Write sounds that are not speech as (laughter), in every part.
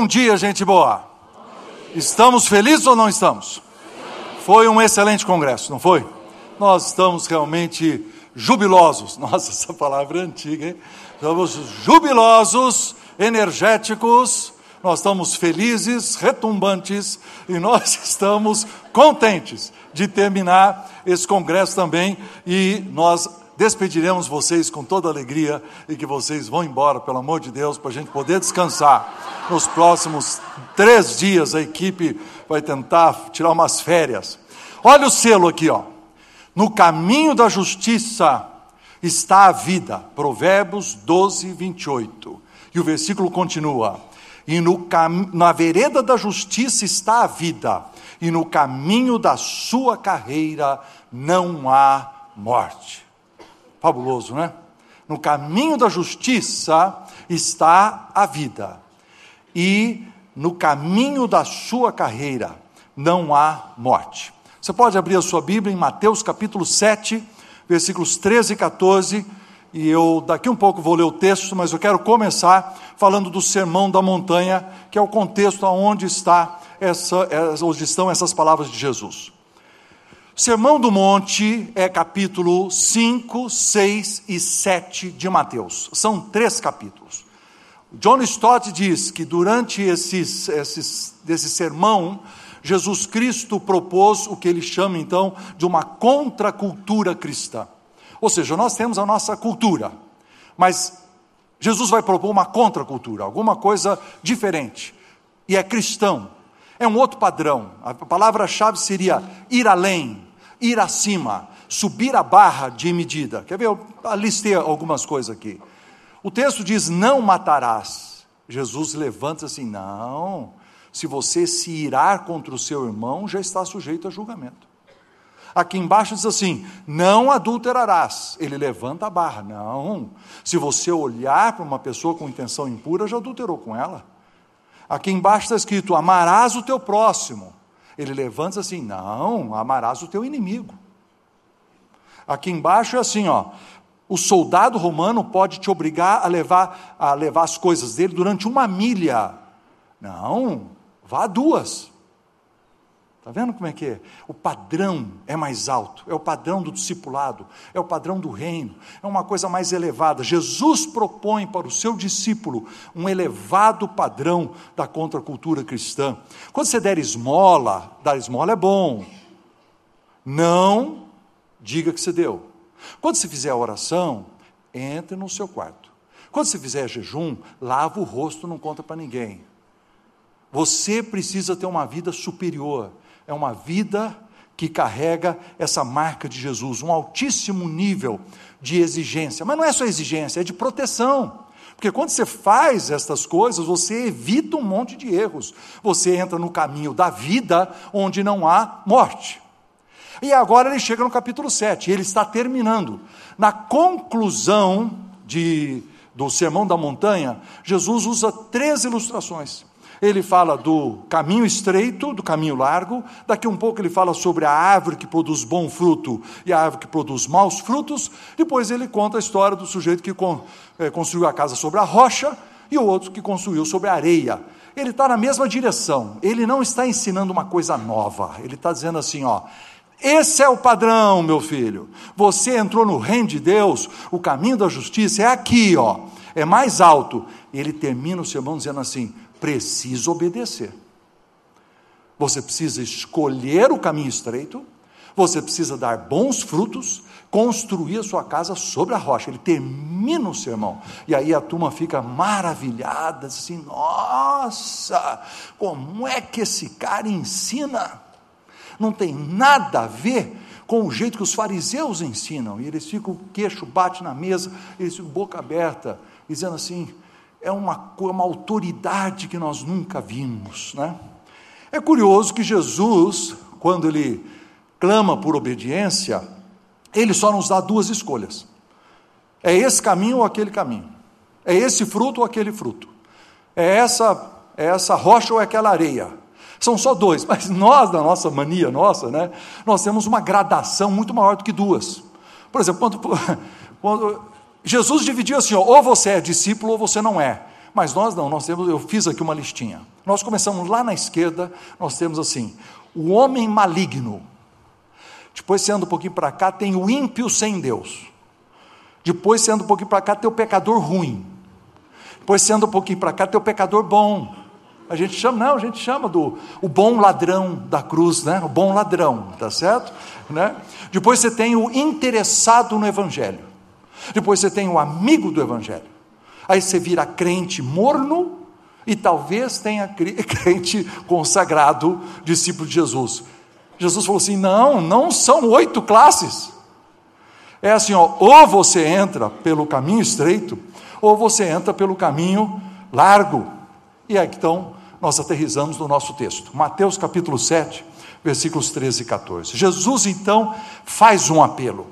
Bom dia, gente boa. Estamos felizes ou não estamos? Foi um excelente congresso, não foi? Nós estamos realmente jubilosos. (laughs) Nossa, essa palavra é antiga, hein? Estamos jubilosos, energéticos, nós estamos felizes, retumbantes e nós (laughs) estamos contentes de terminar esse congresso também e nós despediremos vocês com toda alegria e que vocês vão embora, pelo amor de Deus, para a gente poder descansar. Nos próximos três dias, a equipe vai tentar tirar umas férias. Olha o selo aqui, ó. No caminho da justiça está a vida. Provérbios 12, 28. E o versículo continua: E no cam... na vereda da justiça está a vida, e no caminho da sua carreira não há morte. Fabuloso, né? No caminho da justiça está a vida, e no caminho da sua carreira não há morte. Você pode abrir a sua Bíblia em Mateus capítulo 7, versículos 13 e 14, e eu daqui um pouco vou ler o texto, mas eu quero começar falando do Sermão da Montanha, que é o contexto onde está essa, onde estão essas palavras de Jesus. Sermão do Monte é capítulo 5, 6 e 7 de Mateus. São três capítulos. John Stott diz que durante esses, esses, desse sermão, Jesus Cristo propôs o que ele chama então de uma contracultura cristã. Ou seja, nós temos a nossa cultura, mas Jesus vai propor uma contracultura, alguma coisa diferente. E é cristão, é um outro padrão. A palavra-chave seria ir além, ir acima, subir a barra de medida. Quer ver? Eu listei algumas coisas aqui. O texto diz: Não matarás. Jesus levanta assim: Não. Se você se irar contra o seu irmão, já está sujeito a julgamento. Aqui embaixo diz assim: Não adulterarás. Ele levanta a barra. Não. Se você olhar para uma pessoa com intenção impura, já adulterou com ela. Aqui embaixo está escrito: Amarás o teu próximo. Ele levanta assim: não, amarás o teu inimigo. Aqui embaixo é assim, ó. O soldado romano pode te obrigar a levar, a levar as coisas dele durante uma milha. Não, vá duas. Está vendo como é que é? O padrão é mais alto, é o padrão do discipulado, é o padrão do reino, é uma coisa mais elevada. Jesus propõe para o seu discípulo um elevado padrão da contracultura cristã. Quando você der esmola, dar esmola é bom. Não diga que você deu. Quando você fizer a oração, entre no seu quarto. Quando você fizer jejum, lava o rosto, não conta para ninguém. Você precisa ter uma vida superior é uma vida que carrega essa marca de Jesus, um altíssimo nível de exigência. Mas não é só exigência, é de proteção. Porque quando você faz estas coisas, você evita um monte de erros. Você entra no caminho da vida onde não há morte. E agora ele chega no capítulo 7, ele está terminando. Na conclusão de, do Sermão da Montanha, Jesus usa três ilustrações. Ele fala do caminho estreito, do caminho largo. Daqui um pouco ele fala sobre a árvore que produz bom fruto e a árvore que produz maus frutos. Depois ele conta a história do sujeito que eh, construiu a casa sobre a rocha e o outro que construiu sobre a areia. Ele está na mesma direção. Ele não está ensinando uma coisa nova. Ele está dizendo assim, ó. Esse é o padrão, meu filho. Você entrou no reino de Deus, o caminho da justiça é aqui, ó. É mais alto. Ele termina o sermão dizendo assim: precisa obedecer. Você precisa escolher o caminho estreito, você precisa dar bons frutos, construir a sua casa sobre a rocha. Ele termina o sermão. E aí a turma fica maravilhada, assim: nossa, como é que esse cara ensina? Não tem nada a ver com o jeito que os fariseus ensinam. E eles ficam, o queixo bate na mesa, eles ficam boca aberta, dizendo assim: é uma, uma autoridade que nós nunca vimos. Né? É curioso que Jesus, quando ele clama por obediência, ele só nos dá duas escolhas: é esse caminho ou aquele caminho, é esse fruto ou aquele fruto, é essa, é essa rocha ou aquela areia. São só dois, (laughs) mas nós, da nossa mania nossa, né, nós temos uma gradação muito maior do que duas. Por exemplo, quando, (laughs) quando Jesus dividiu assim: ó, ou você é discípulo ou você não é. Mas nós não, nós temos, eu fiz aqui uma listinha. Nós começamos lá na esquerda, nós temos assim, o homem maligno. Depois você anda um pouquinho para cá, tem o ímpio sem Deus. Depois você anda um pouquinho para cá, tem o pecador ruim. Depois você anda um pouquinho para cá, tem o pecador bom. A gente chama, não, a gente chama do o bom ladrão da cruz, né? O bom ladrão, tá certo? Né? Depois você tem o interessado no evangelho. Depois você tem o amigo do evangelho. Aí você vira crente morno e talvez tenha (laughs) crente consagrado, discípulo de Jesus. Jesus falou assim: não, não são oito classes. É assim, ó, ou você entra pelo caminho estreito, ou você entra pelo caminho largo. E aí então nós aterrizamos no nosso texto. Mateus capítulo 7, versículos 13 e 14. Jesus então faz um apelo: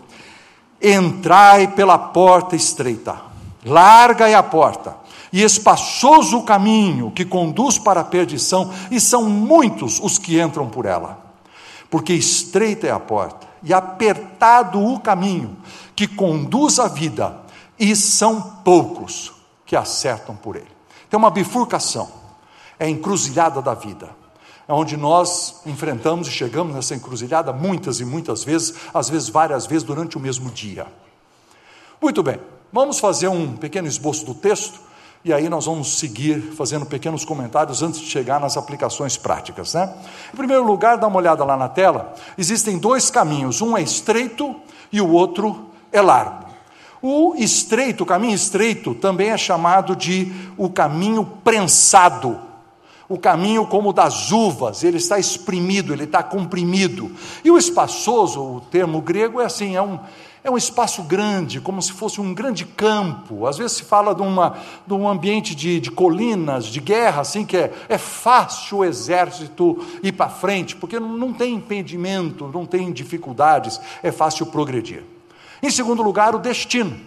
Entrai pela porta estreita, larga é a porta, e espaçoso o caminho que conduz para a perdição, e são muitos os que entram por ela. Porque estreita é a porta, e apertado o caminho que conduz à vida, e são poucos que acertam por ele. Tem uma bifurcação é a encruzilhada da vida. É onde nós enfrentamos e chegamos nessa encruzilhada muitas e muitas vezes, às vezes várias vezes durante o mesmo dia. Muito bem, vamos fazer um pequeno esboço do texto e aí nós vamos seguir fazendo pequenos comentários antes de chegar nas aplicações práticas. Né? Em primeiro lugar, dá uma olhada lá na tela: existem dois caminhos, um é estreito e o outro é largo. O estreito, o caminho estreito, também é chamado de o caminho prensado o caminho como das uvas, ele está exprimido, ele está comprimido. E o espaçoso, o termo grego é assim, é um, é um espaço grande, como se fosse um grande campo. Às vezes se fala de, uma, de um ambiente de, de colinas, de guerra, assim, que é, é fácil o exército ir para frente, porque não, tem impedimento, não tem dificuldades, é fácil progredir. Em segundo lugar, o destino.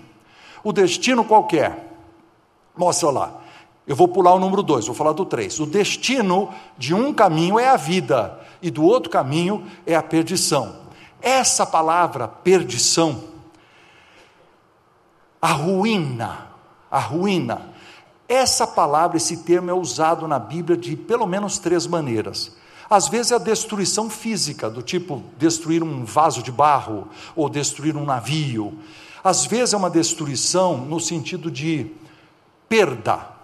O destino qualquer. Mostra lá. Eu vou pular o número dois, vou falar do três. O destino de um caminho é a vida, e do outro caminho é a perdição. Essa palavra, perdição, a ruína, a ruína, essa palavra, esse termo é usado na Bíblia de pelo menos três maneiras. Às vezes é a destruição física, do tipo destruir um vaso de barro ou destruir um navio. Às vezes é uma destruição no sentido de perda,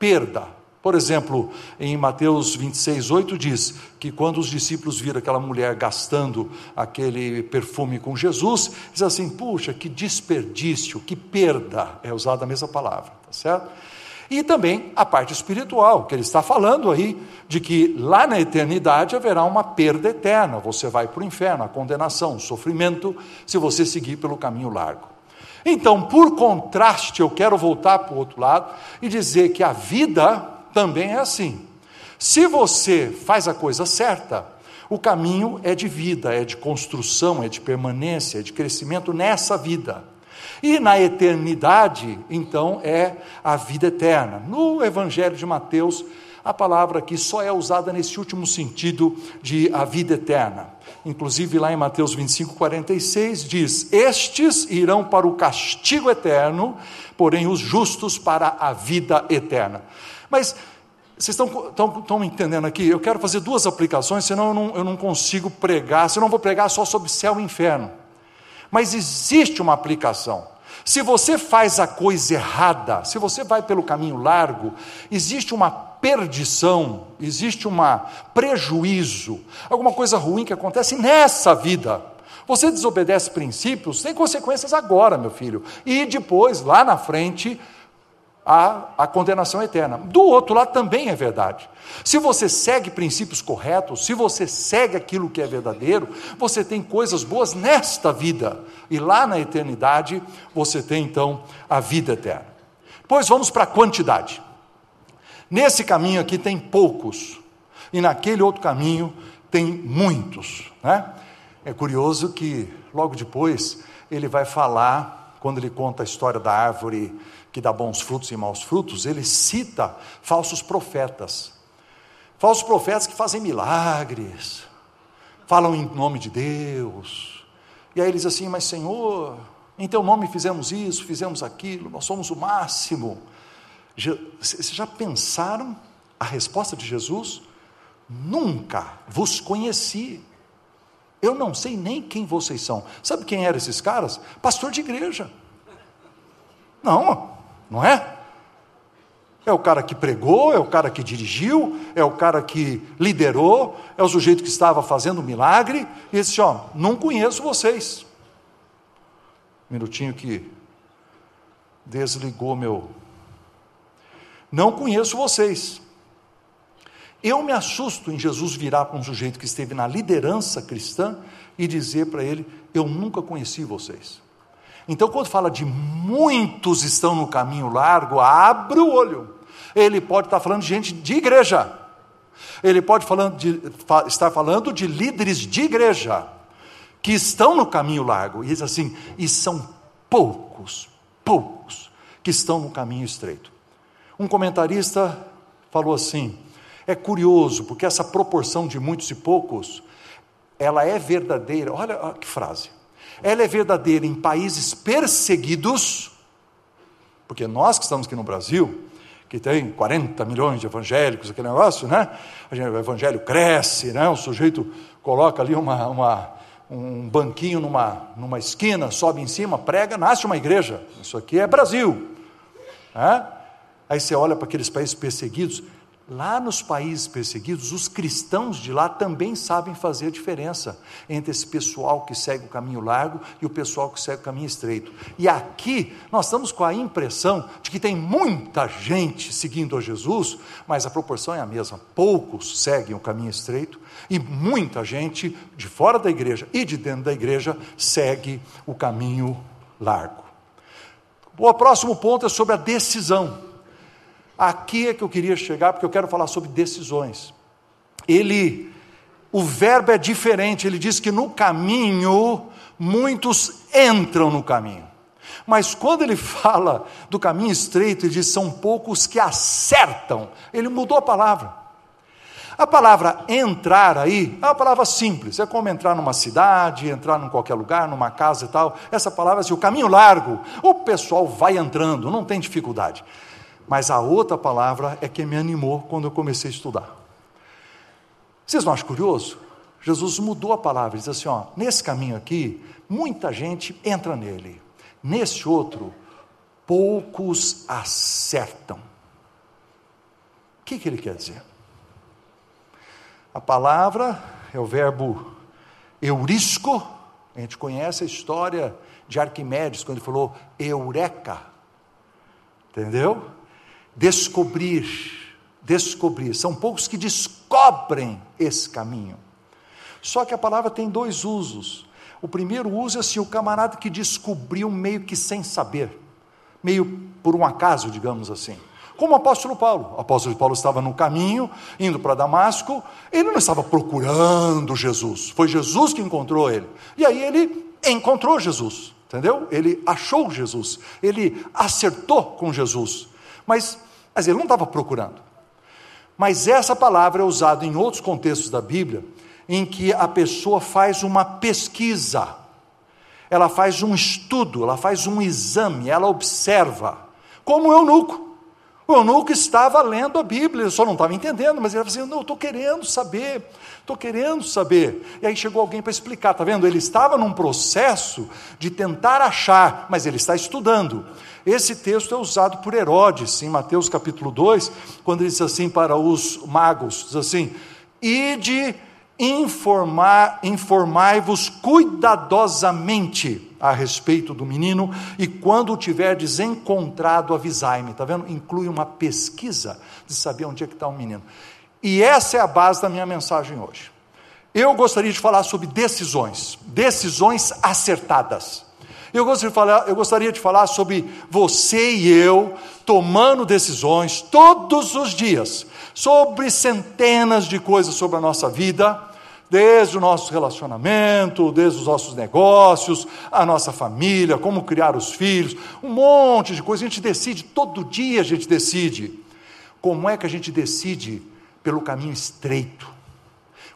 perda. Por exemplo, em Mateus 26, 8 diz que quando os discípulos viram aquela mulher gastando aquele perfume com Jesus, diz assim: puxa, que desperdício, que perda, é usada a mesma palavra, tá certo? E também a parte espiritual, que ele está falando aí, de que lá na eternidade haverá uma perda eterna, você vai para o inferno, a condenação, o sofrimento, se você seguir pelo caminho largo. Então, por contraste, eu quero voltar para o outro lado e dizer que a vida também é assim. Se você faz a coisa certa, o caminho é de vida, é de construção, é de permanência, é de crescimento nessa vida. E na eternidade, então, é a vida eterna. No Evangelho de Mateus, a palavra aqui só é usada nesse último sentido de a vida eterna. Inclusive lá em Mateus 25, 46 diz: Estes irão para o castigo eterno, porém os justos para a vida eterna. Mas vocês estão, estão, estão entendendo aqui? Eu quero fazer duas aplicações, senão eu não, eu não consigo pregar, senão eu vou pregar só sobre céu e inferno. Mas existe uma aplicação. Se você faz a coisa errada, se você vai pelo caminho largo, existe uma perdição, existe um prejuízo, alguma coisa ruim que acontece nessa vida. Você desobedece princípios, tem consequências agora, meu filho, e depois, lá na frente, a, a condenação eterna. Do outro lado também é verdade. Se você segue princípios corretos, se você segue aquilo que é verdadeiro, você tem coisas boas nesta vida, e lá na eternidade você tem então a vida eterna. Pois vamos para a quantidade. Nesse caminho aqui tem poucos, e naquele outro caminho tem muitos. Né? É curioso que logo depois ele vai falar, quando ele conta a história da árvore que dá bons frutos e maus frutos, ele cita falsos profetas. Falsos profetas que fazem milagres, falam em nome de Deus. E aí eles assim, mas Senhor, em teu nome fizemos isso, fizemos aquilo, nós somos o máximo. Vocês já pensaram a resposta de Jesus? Nunca vos conheci. Eu não sei nem quem vocês são. Sabe quem eram esses caras? Pastor de igreja. Não, não é? É o cara que pregou, é o cara que dirigiu, é o cara que liderou, é o sujeito que estava fazendo milagre. E ele disse: Ó, não conheço vocês. Um minutinho que desligou meu. Não conheço vocês. Eu me assusto em Jesus virar para um sujeito que esteve na liderança cristã e dizer para ele: Eu nunca conheci vocês. Então, quando fala de muitos estão no caminho largo, abre o olho. Ele pode estar falando de gente de igreja. Ele pode falando de, estar falando de líderes de igreja que estão no caminho largo. E diz assim: e são poucos, poucos que estão no caminho estreito. Um comentarista falou assim: é curioso, porque essa proporção de muitos e poucos, ela é verdadeira. Olha, que frase. Ela é verdadeira em países perseguidos, porque nós que estamos aqui no Brasil, que tem 40 milhões de evangélicos, aquele negócio, né? O evangelho cresce, né? O sujeito coloca ali uma, uma, um banquinho numa, numa esquina, sobe em cima, prega, nasce uma igreja. Isso aqui é Brasil. Né? Aí você olha para aqueles países perseguidos, Lá nos países perseguidos, os cristãos de lá também sabem fazer a diferença entre esse pessoal que segue o caminho largo e o pessoal que segue o caminho estreito. E aqui nós estamos com a impressão de que tem muita gente seguindo a Jesus, mas a proporção é a mesma. Poucos seguem o caminho estreito e muita gente de fora da igreja e de dentro da igreja segue o caminho largo. O próximo ponto é sobre a decisão. Aqui é que eu queria chegar, porque eu quero falar sobre decisões. Ele, o verbo é diferente, ele diz que no caminho, muitos entram no caminho. Mas quando ele (laughs) fala do caminho estreito, ele diz: são poucos que acertam. Ele mudou a palavra. A palavra entrar aí é uma palavra simples, é como entrar numa cidade, entrar em qualquer lugar, numa casa e tal. Essa palavra assim, o caminho largo, o pessoal vai entrando, não tem dificuldade. Mas a outra palavra é que me animou quando eu comecei a estudar. Vocês não acham curioso? Jesus mudou a palavra, diz assim: ó, nesse caminho aqui, muita gente entra nele, nesse outro, poucos acertam. O que, que ele quer dizer? A palavra é o verbo eurisco, a gente conhece a história de Arquimedes, quando ele falou eureka, entendeu? Descobrir, descobrir. São poucos que descobrem esse caminho. Só que a palavra tem dois usos. O primeiro uso é assim, o camarada que descobriu meio que sem saber, meio por um acaso, digamos assim. Como o apóstolo Paulo. O apóstolo Paulo estava no caminho, indo para Damasco, ele não estava procurando Jesus, foi Jesus que encontrou ele. E aí ele encontrou Jesus, entendeu? Ele achou Jesus, ele acertou com Jesus. Mas, mas ele não estava procurando. Mas essa palavra é usada em outros contextos da Bíblia, em que a pessoa faz uma pesquisa, ela faz um estudo, ela faz um exame, ela observa, como o eunuco. O eunuco estava lendo a Bíblia, só não estava entendendo, mas ele estava dizendo: Não, estou querendo saber, estou querendo saber. E aí chegou alguém para explicar, está vendo? Ele estava num processo de tentar achar, mas ele está estudando. Esse texto é usado por Herodes, em Mateus capítulo 2, quando ele diz assim para os magos: diz assim, ide informar, informai-vos cuidadosamente a respeito do menino, e quando o tiverdes encontrado, avisai-me. Está vendo? Inclui uma pesquisa de saber onde é que está o menino. E essa é a base da minha mensagem hoje. Eu gostaria de falar sobre decisões, decisões acertadas. Eu gostaria, de falar, eu gostaria de falar sobre você e eu tomando decisões todos os dias, sobre centenas de coisas sobre a nossa vida, desde o nosso relacionamento, desde os nossos negócios, a nossa família, como criar os filhos, um monte de coisas. A gente decide, todo dia a gente decide. Como é que a gente decide pelo caminho estreito?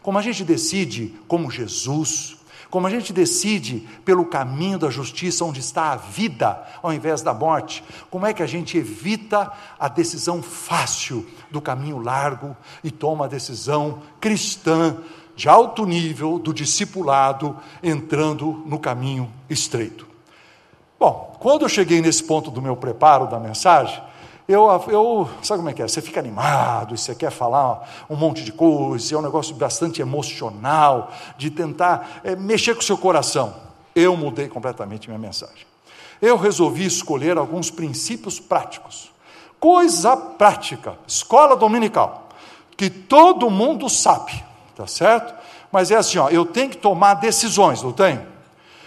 Como a gente decide como Jesus? como a gente decide pelo caminho da justiça, onde está a vida, ao invés da morte, como é que a gente evita a decisão fácil do caminho largo e toma a decisão cristã de alto nível do discipulado entrando no caminho estreito. Bom, quando eu cheguei nesse ponto do meu preparo da mensagem, eu, eu, sabe como é que é? Você fica animado, você quer falar um monte de coisa, é um negócio bastante emocional, de tentar é, mexer com o seu coração. Eu mudei completamente minha mensagem. Eu resolvi escolher alguns princípios práticos. Coisa prática, escola dominical, que todo mundo sabe, tá certo? Mas é assim, ó, eu tenho que tomar decisões, não tenho?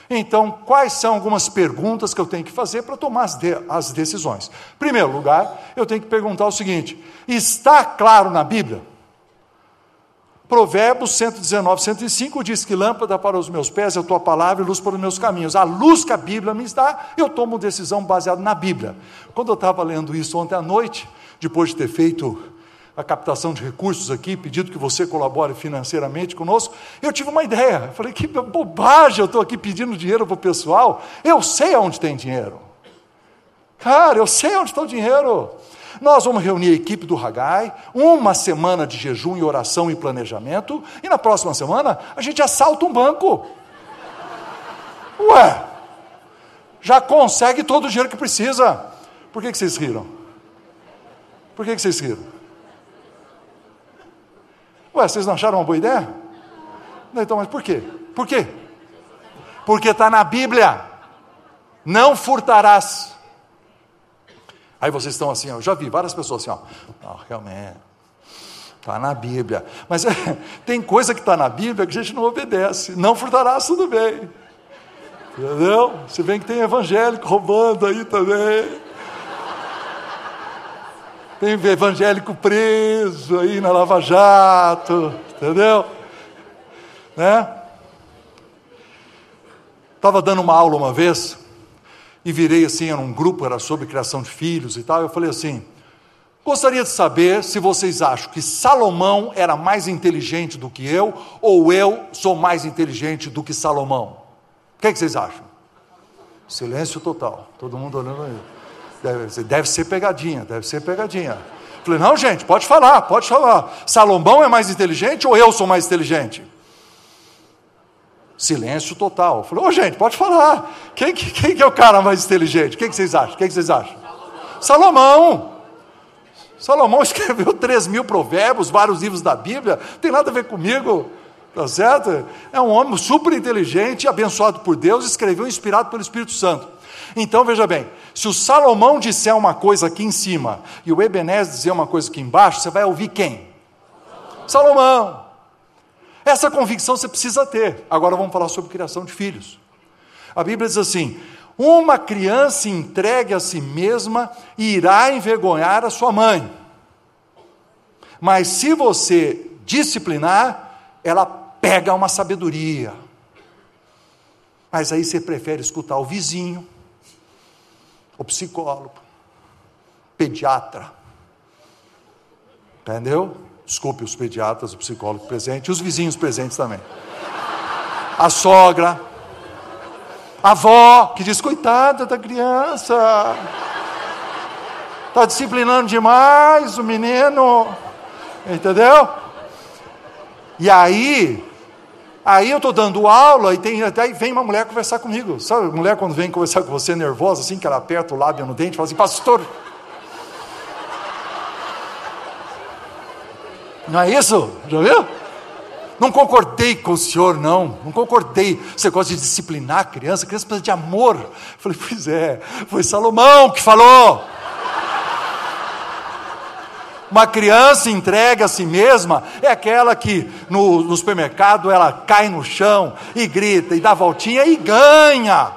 Então, quais são algumas perguntas que eu tenho que fazer para tomar as, de, as decisões? Em primeiro lugar, eu tenho que perguntar o seguinte: está claro na Bíblia? Provérbios 119, 105 diz que lâmpada para os meus pés é a tua palavra e luz para os meus caminhos. A luz que a Bíblia me dá, eu tomo decisão baseada na Bíblia. Quando eu estava lendo isso ontem à noite, depois de ter feito a captação de recursos aqui, pedindo que você colabore financeiramente conosco, eu tive uma ideia. Eu falei, que bobagem, eu estou aqui pedindo dinheiro para o pessoal. Eu sei aonde tem dinheiro. Cara, eu sei onde está o dinheiro. Nós vamos reunir a equipe do Hagai, uma semana de jejum e oração e planejamento, e na próxima semana a gente assalta um banco. Ué, já consegue todo o dinheiro que precisa. Por que, que vocês riram? Por que, que vocês riram? Ué, vocês não acharam uma boa ideia? Então, mas por quê? Por quê? Porque está na Bíblia. Não furtarás. Aí vocês estão assim, eu já vi várias pessoas assim, ó. Oh, realmente, está na Bíblia. Mas é, (laughs) tem coisa que está na Bíblia que a gente não obedece. Não furtarás, tudo bem. Entendeu? Se bem que tem evangélico roubando aí também. Tem evangélico preso aí na Lava Jato, entendeu? Né? Estava dando uma aula uma vez e virei assim, era um grupo, era sobre criação de filhos e tal. Eu falei assim: gostaria de saber se vocês acham que Salomão era mais inteligente do que eu, ou eu sou mais inteligente do que Salomão. O que, é que vocês acham? Silêncio total, todo mundo olhando aí. Deve, deve ser pegadinha, deve ser pegadinha. Falei, não, gente, pode falar, pode falar. Salomão é mais inteligente ou eu sou mais inteligente? Silêncio total. Falei, ô oh, gente, pode falar. Quem, quem, quem é o cara mais inteligente? Quem que vocês acham? Quem que vocês acham? Salomão. Salomão (laughs) escreveu 3 mil provérbios, vários livros da Bíblia, tem nada a ver comigo, tá certo? É um homem super inteligente, abençoado por Deus, escreveu inspirado pelo Espírito Santo. Então veja bem, se o Salomão disser uma coisa aqui em cima e o Ebenezer dizer uma coisa aqui embaixo, você vai ouvir quem? Salomão. Essa convicção você precisa ter. Agora vamos falar sobre criação de filhos. A Bíblia diz assim: uma criança entregue a si mesma irá envergonhar a sua mãe. Mas se você disciplinar, ela pega uma sabedoria. Mas aí você prefere escutar o vizinho, o psicólogo, pediatra. Entendeu? Desculpe os pediatras, o psicólogo presente os vizinhos presentes também. A sogra, a avó, que diz: coitada da criança, está disciplinando demais o menino, entendeu? E aí, Aí eu estou dando aula e tem, até vem uma mulher conversar comigo. Sabe, mulher quando vem conversar com você nervosa, assim, que ela aperta o lábio no dente, fala assim, pastor. Não é isso? Já viu? Não concordei com o senhor, não. Não concordei. Você gosta de disciplinar a criança, a criança precisa de amor. Eu falei, pois é, foi Salomão que falou. Uma criança entregue a si mesma é aquela que no, no, supermercado ela cai no chão e grita e dá voltinha e ganha.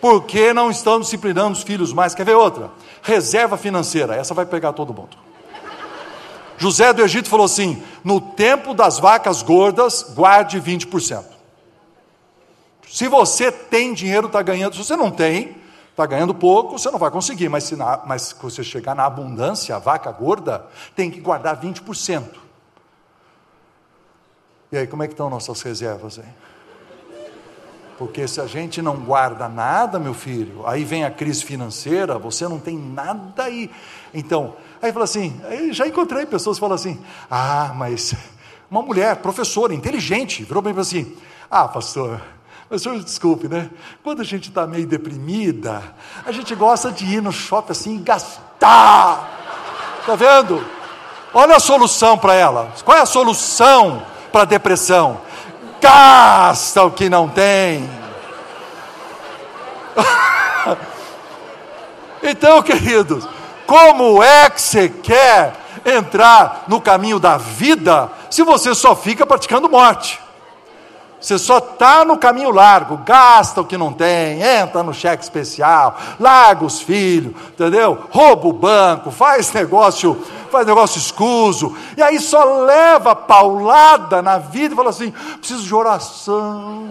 Porque não estão disciplinando os filhos mais. Quer ver outra? Reserva financeira, essa vai pegar todo mundo. José do Egito falou assim: no tempo das vacas gordas, guarde 20%. Se você tem dinheiro, está ganhando. Se você não tem, Está ganhando pouco, você não vai conseguir, mas se, na, mas se você chegar na abundância, a vaca gorda, tem que guardar 20%. E aí, como é que estão nossas reservas aí? Porque se a gente não guarda nada, meu filho, aí vem a crise financeira, você não tem nada aí. Então, aí fala assim, já encontrei pessoas que falam assim: "Ah, mas uma mulher, professora, inteligente, virou bem para assim: "Ah, pastor, mas senhor, desculpe, né? Quando a gente está meio deprimida, a gente gosta de ir no shopping assim e gastar. Tá vendo? Olha a solução para ela. Qual é a solução para a depressão? Gasta o que não tem. (laughs) então, queridos, como é que você quer entrar no caminho da vida se você só fica praticando morte? Você só está no caminho largo, gasta o que não tem, entra no cheque especial, larga os filhos, entendeu? Rouba o banco, faz negócio, faz negócio escuso, e aí só leva paulada na vida e fala assim: preciso de oração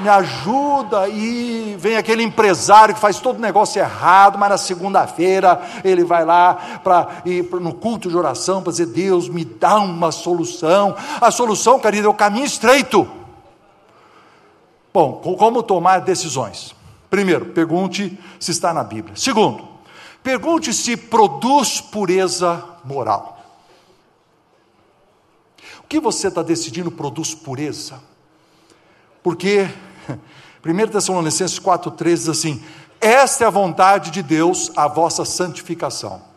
me ajuda. E vem aquele empresário que faz todo o negócio errado, mas na segunda-feira ele vai lá para ir no culto de oração para dizer: Deus, me dá uma solução. A solução, querido, é o caminho estreito. Bom, como tomar decisões? Primeiro, pergunte se está na Bíblia. Segundo, pergunte se produz pureza moral. O que você está decidindo produz pureza? Porque 1 Tessalonicenses 4,13 diz assim: Esta é a vontade de Deus, a vossa santificação.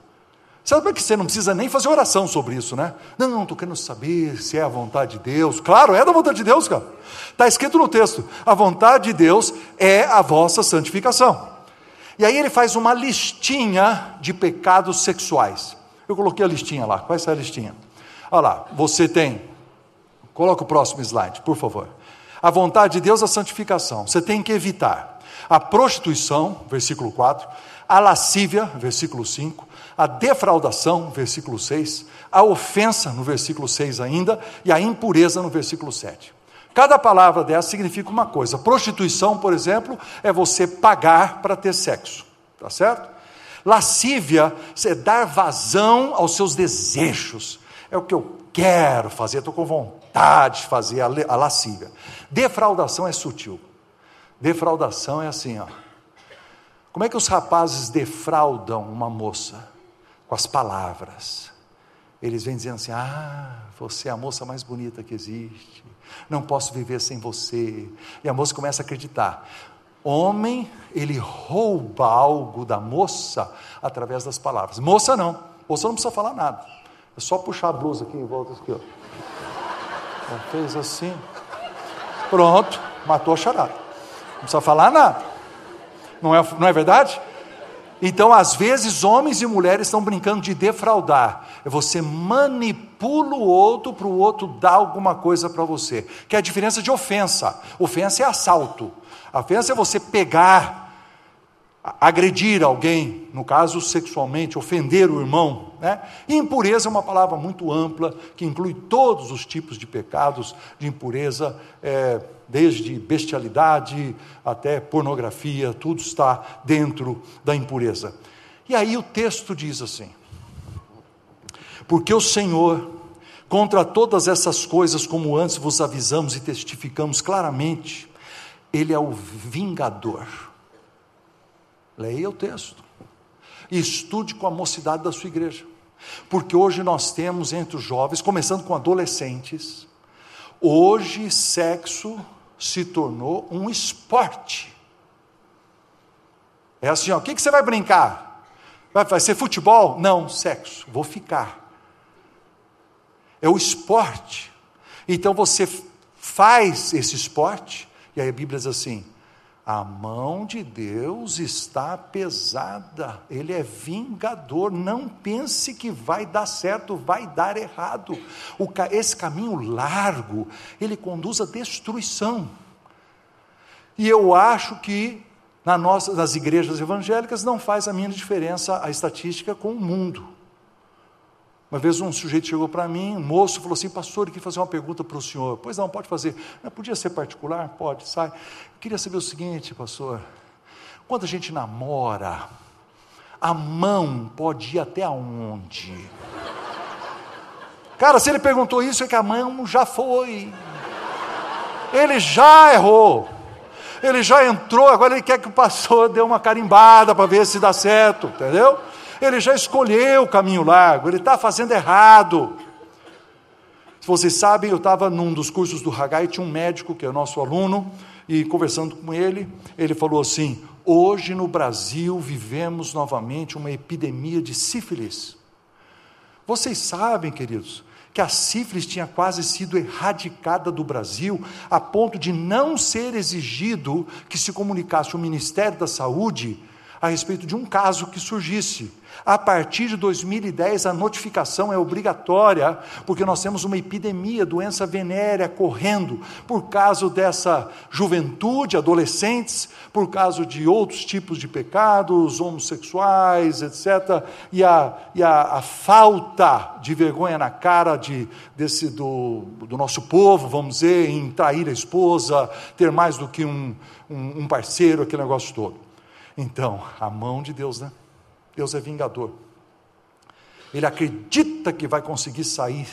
Sabe que você não precisa nem fazer oração sobre isso, né? Não, não, estou querendo saber se é a vontade de Deus. Claro, é da vontade de Deus, cara. Está escrito no texto: a vontade de Deus é a vossa santificação. E aí ele faz uma listinha de pecados sexuais. Eu coloquei a listinha lá. Qual é essa listinha? Olha lá, você tem. Coloca o próximo slide, por favor. A vontade de Deus é a santificação. Você tem que evitar a prostituição, versículo 4, a lascívia, versículo 5, a defraudação, versículo 6, a ofensa, no versículo 6 ainda, e a impureza, no versículo 7. Cada palavra dessa significa uma coisa. Prostituição, por exemplo, é você pagar para ter sexo, tá certo? Lascívia é dar vazão aos seus desejos. É o que eu quero fazer, estou com vontade de fazer a lascívia. Defraudação é sutil. Defraudação é assim, ó. Como é que os rapazes defraudam uma moça? Com as palavras. Eles vêm dizendo assim: Ah, você é a moça mais bonita que existe. Não posso viver sem você. E a moça começa a acreditar. Homem, ele rouba algo da moça através das palavras. Moça não. Moça não precisa falar nada. É só puxar a blusa aqui em volta aqui, ó. Ela fez assim. Pronto, matou a charada. Não precisa falar nada. Não é, não é verdade? Então, às vezes, homens e mulheres estão brincando de defraudar. Você manipula o outro para o outro dar alguma coisa para você. Que é a diferença de ofensa. Ofensa é assalto. A ofensa é você pegar agredir alguém, no caso sexualmente, ofender o irmão. Né? Impureza é uma palavra muito ampla, que inclui todos os tipos de pecados de impureza, é, desde bestialidade até pornografia, tudo está dentro da impureza. E aí o texto diz assim: Porque o Senhor, contra todas essas coisas, como antes vos avisamos e testificamos claramente, Ele é o vingador Leia o texto. E estude com a mocidade da sua igreja. Porque hoje nós temos entre os jovens, começando com adolescentes, hoje sexo se tornou um esporte. É assim, ó, o que, que você vai brincar? Vai, vai ser futebol? Não, sexo, vou ficar. É o esporte. Então você faz esse esporte, e aí a Bíblia diz assim: a mão de Deus está pesada, Ele é vingador. Não pense que vai dar certo, vai dar errado. Esse caminho largo, ele conduz à destruição. E eu acho que na nossa, nas igrejas evangélicas não faz a mínima diferença a estatística com o mundo. Uma vez um sujeito chegou para mim, um moço, falou assim: Pastor, eu queria fazer uma pergunta para o senhor. Pois não, pode fazer. Não, podia ser particular? Pode, sai. Eu queria saber o seguinte, pastor: quando a gente namora, a mão pode ir até aonde? Cara, se ele perguntou isso, é que a mão já foi. Ele já errou. Ele já entrou, agora ele quer que o pastor dê uma carimbada para ver se dá certo, entendeu? Ele já escolheu o caminho largo, ele está fazendo errado. Se vocês sabem, eu estava num dos cursos do Hagai, tinha um médico que é nosso aluno, e conversando com ele, ele falou assim: hoje no Brasil vivemos novamente uma epidemia de sífilis. Vocês sabem, queridos, que a sífilis tinha quase sido erradicada do Brasil, a ponto de não ser exigido que se comunicasse o Ministério da Saúde a respeito de um caso que surgisse. A partir de 2010, a notificação é obrigatória, porque nós temos uma epidemia, doença venérea correndo, por causa dessa juventude, adolescentes, por causa de outros tipos de pecados, homossexuais, etc. E a, e a, a falta de vergonha na cara de, desse, do, do nosso povo, vamos dizer, em trair a esposa, ter mais do que um, um, um parceiro, aquele negócio todo. Então, a mão de Deus, né? Deus é vingador. Ele acredita que vai conseguir sair.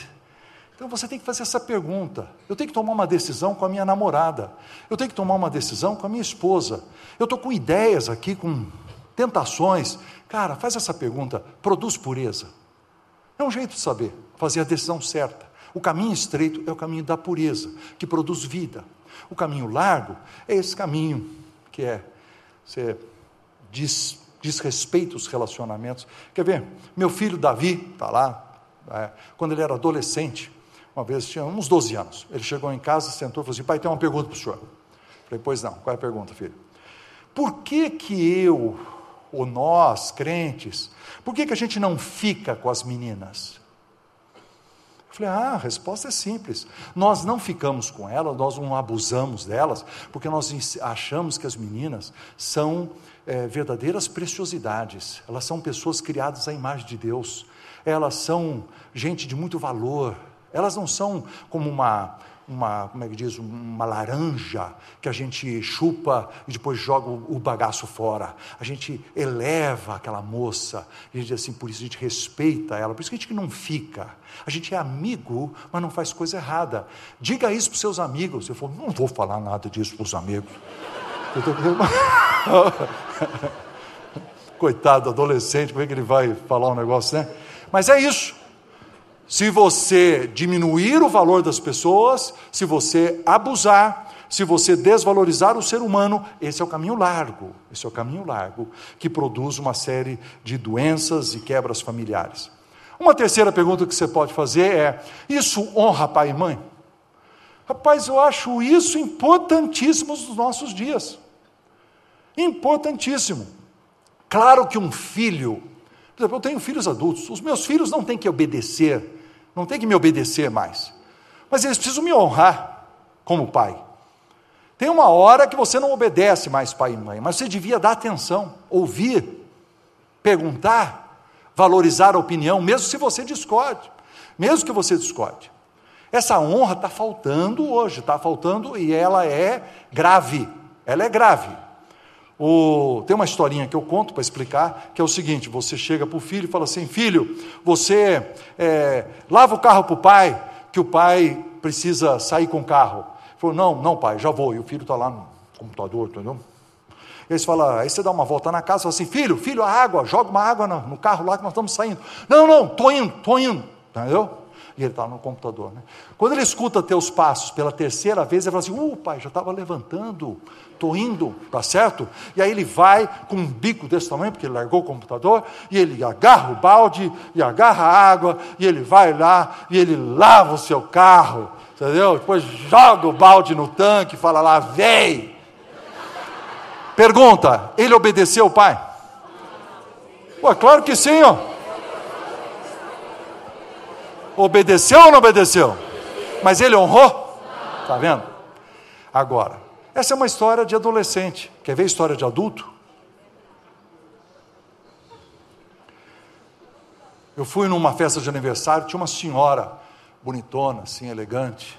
Então você tem que fazer essa pergunta. Eu tenho que tomar uma decisão com a minha namorada. Eu tenho que tomar uma decisão com a minha esposa. Eu estou com ideias aqui, com tentações. Cara, faz essa pergunta. Produz pureza. É um jeito de saber, fazer a decisão certa. O caminho estreito é o caminho da pureza, que produz vida. O caminho largo é esse caminho que é você diz desrespeita os relacionamentos. Quer ver? Meu filho Davi, está lá, é, quando ele era adolescente, uma vez, tinha uns 12 anos, ele chegou em casa, sentou e falou assim: pai, tem uma pergunta para o senhor. Falei, pois não, qual é a pergunta, filho? Por que que eu, ou nós, crentes, por que que a gente não fica com as meninas? Falei, ah, a resposta é simples. Nós não ficamos com elas, nós não abusamos delas, porque nós achamos que as meninas são é, verdadeiras preciosidades, elas são pessoas criadas à imagem de Deus, elas são gente de muito valor, elas não são como uma, uma como é que diz, uma laranja que a gente chupa e depois joga o bagaço fora. A gente eleva aquela moça, a gente diz assim, por isso a gente respeita ela, por isso que a gente não fica. A gente é amigo, mas não faz coisa errada. Diga isso para os seus amigos. Eu falo, não vou falar nada disso para os amigos. (laughs) (laughs) Coitado adolescente, como é que ele vai falar um negócio, né? Mas é isso. Se você diminuir o valor das pessoas, se você abusar, se você desvalorizar o ser humano, esse é o caminho largo. Esse é o caminho largo que produz uma série de doenças e quebras familiares. Uma terceira pergunta que você pode fazer é: isso honra pai e mãe? Rapaz, eu acho isso importantíssimo nos nossos dias. Importantíssimo. Claro que um filho, por exemplo, eu tenho filhos adultos, os meus filhos não têm que obedecer, não têm que me obedecer mais, mas eles precisam me honrar como pai. Tem uma hora que você não obedece mais pai e mãe, mas você devia dar atenção, ouvir, perguntar, valorizar a opinião, mesmo se você discorde, mesmo que você discorde. Essa honra está faltando hoje, está faltando e ela é grave, ela é grave. O, tem uma historinha que eu conto para explicar, que é o seguinte: você chega para o filho e fala assim, filho, você é, lava o carro para o pai, que o pai precisa sair com o carro. Ele falou, não, não, pai, já vou. E o filho está lá no computador, entendeu? E você fala, aí você dá uma volta na casa e fala assim, filho, filho, a água, joga uma água no, no carro lá que nós estamos saindo. Não, não, estou indo, estou indo. Entendeu? E ele está no computador. Né? Quando ele escuta teus passos pela terceira vez, ele fala assim: Uh, pai, já estava levantando, estou indo, tá certo? E aí ele vai com um bico desse tamanho, porque ele largou o computador, e ele agarra o balde, e agarra a água, e ele vai lá, e ele lava o seu carro, entendeu? Depois joga o balde no tanque e fala lá: Vem! Pergunta: ele obedeceu o pai? Pô, claro que sim, ó. Obedeceu ou não obedeceu? Mas ele honrou? Está vendo? Agora, essa é uma história de adolescente. Quer ver história de adulto? Eu fui numa festa de aniversário, tinha uma senhora bonitona, assim, elegante,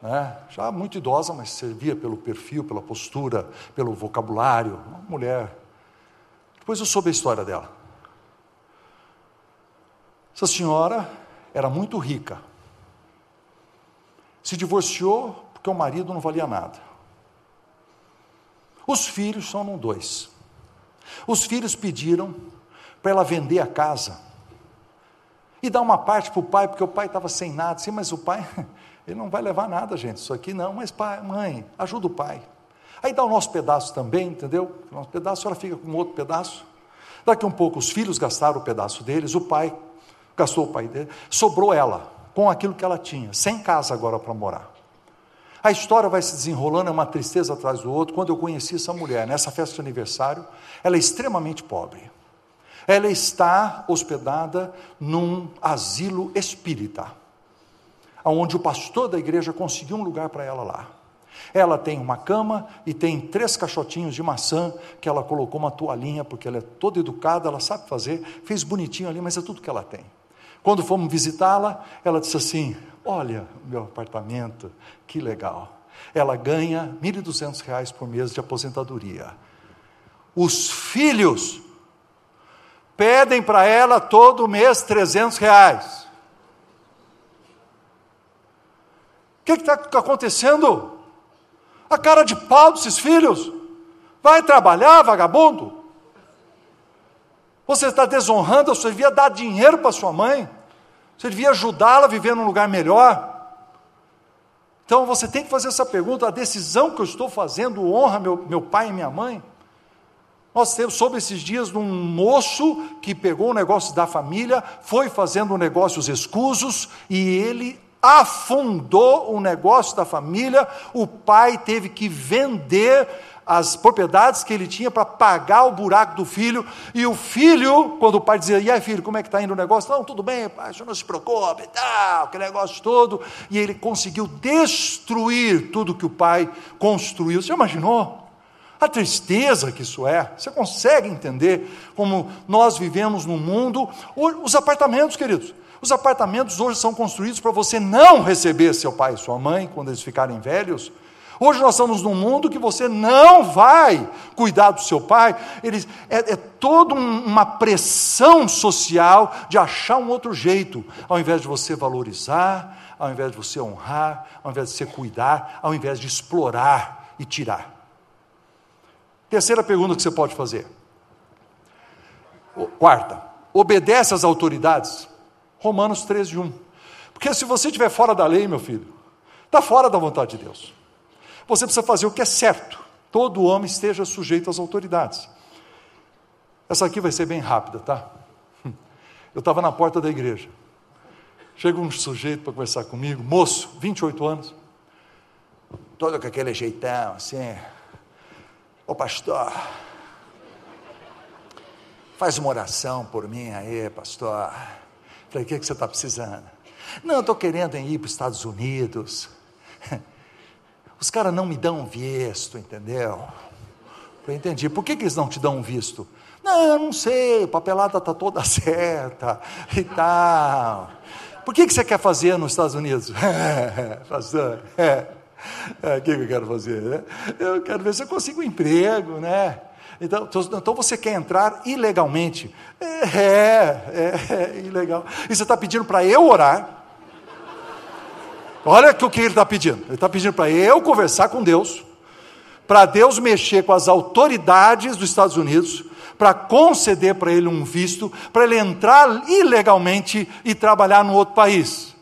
né? já muito idosa, mas servia pelo perfil, pela postura, pelo vocabulário, uma mulher. Depois eu soube a história dela. Essa senhora era muito rica. Se divorciou porque o marido não valia nada. Os filhos são dois. Os filhos pediram para ela vender a casa e dar uma parte para o pai, porque o pai estava sem nada. Sim, mas o pai, (laughs) ele não vai levar nada, gente, isso aqui não. Mas pai, mãe, ajuda o pai. Aí dá o nosso pedaço também, entendeu? O nosso pedaço, ela fica com outro pedaço. Daqui um pouco os filhos gastaram o pedaço deles, o pai gastou o pai dele, sobrou ela com aquilo que ela tinha, sem casa agora para morar. A história vai se desenrolando, é uma tristeza atrás do outro. Quando eu conheci essa mulher, nessa festa de aniversário, ela é extremamente pobre. Ela está hospedada num asilo espírita, onde o pastor da igreja conseguiu um lugar para ela lá. Ela tem uma cama e tem três caixotinhos de maçã que ela colocou uma toalhinha, porque ela é toda educada, ela sabe fazer, fez bonitinho ali, mas é tudo que ela tem. Quando fomos visitá-la, ela disse assim: Olha, meu apartamento, que legal. Ela ganha R$ 1.200 por mês de aposentadoria. Os filhos pedem para ela todo mês 300 reais. O que está acontecendo? A cara de pau desses filhos. Vai trabalhar, vagabundo. Você está desonrando, você devia dar dinheiro para sua mãe. Você devia ajudá-la a viver num lugar melhor. Então você tem que fazer essa pergunta: a decisão que eu estou fazendo honra meu, meu pai e minha mãe? Nós temos sobre esses dias um moço que pegou o negócio da família, foi fazendo negócios escusos e ele afundou o negócio da família. O pai teve que vender as propriedades que ele tinha para pagar o buraco do filho, e o filho, quando o pai dizia, e aí filho, como é que está indo o negócio? Não, tudo bem, pai, não se preocupe, tal, aquele negócio todo, e ele conseguiu destruir tudo que o pai construiu, você imaginou? A tristeza que isso é, você consegue entender como nós vivemos no mundo, os apartamentos, queridos, os apartamentos hoje são construídos para você não receber seu pai e sua mãe quando eles ficarem velhos, Hoje nós estamos num mundo que você não vai cuidar do seu pai, Eles, é, é toda um, uma pressão social de achar um outro jeito, ao invés de você valorizar, ao invés de você honrar, ao invés de você cuidar, ao invés de explorar e tirar. Terceira pergunta que você pode fazer. Quarta, obedece às autoridades. Romanos 13, 1. Porque se você estiver fora da lei, meu filho, está fora da vontade de Deus. Você precisa fazer o que é certo. Todo homem esteja sujeito às autoridades. Essa aqui vai ser bem rápida, tá? Eu estava na porta da igreja. Chega um sujeito para conversar comigo, moço, 28 anos, todo com aquele jeitão, assim. Ô pastor, faz uma oração por mim aí, pastor. Falei, o que, que você está precisando? Não, estou querendo ir para os Estados Unidos. Os caras não me dão visto, entendeu? Eu entendi. Por que, que eles não te dão visto? Não, não sei, a papelada está toda (laughs) certa e tal. Por que, que você quer fazer nos Estados Unidos? (laughs) Pastor, é, é, o que, eu quero fazer? Né? Eu quero ver se eu consigo um emprego, né? Então, então você quer entrar ilegalmente? É, é, é ilegal. E você está pedindo para eu orar? Olha o que ele está pedindo. Ele está pedindo para eu conversar com Deus, para Deus mexer com as autoridades dos Estados Unidos, para conceder para ele um visto, para ele entrar ilegalmente e trabalhar no outro país.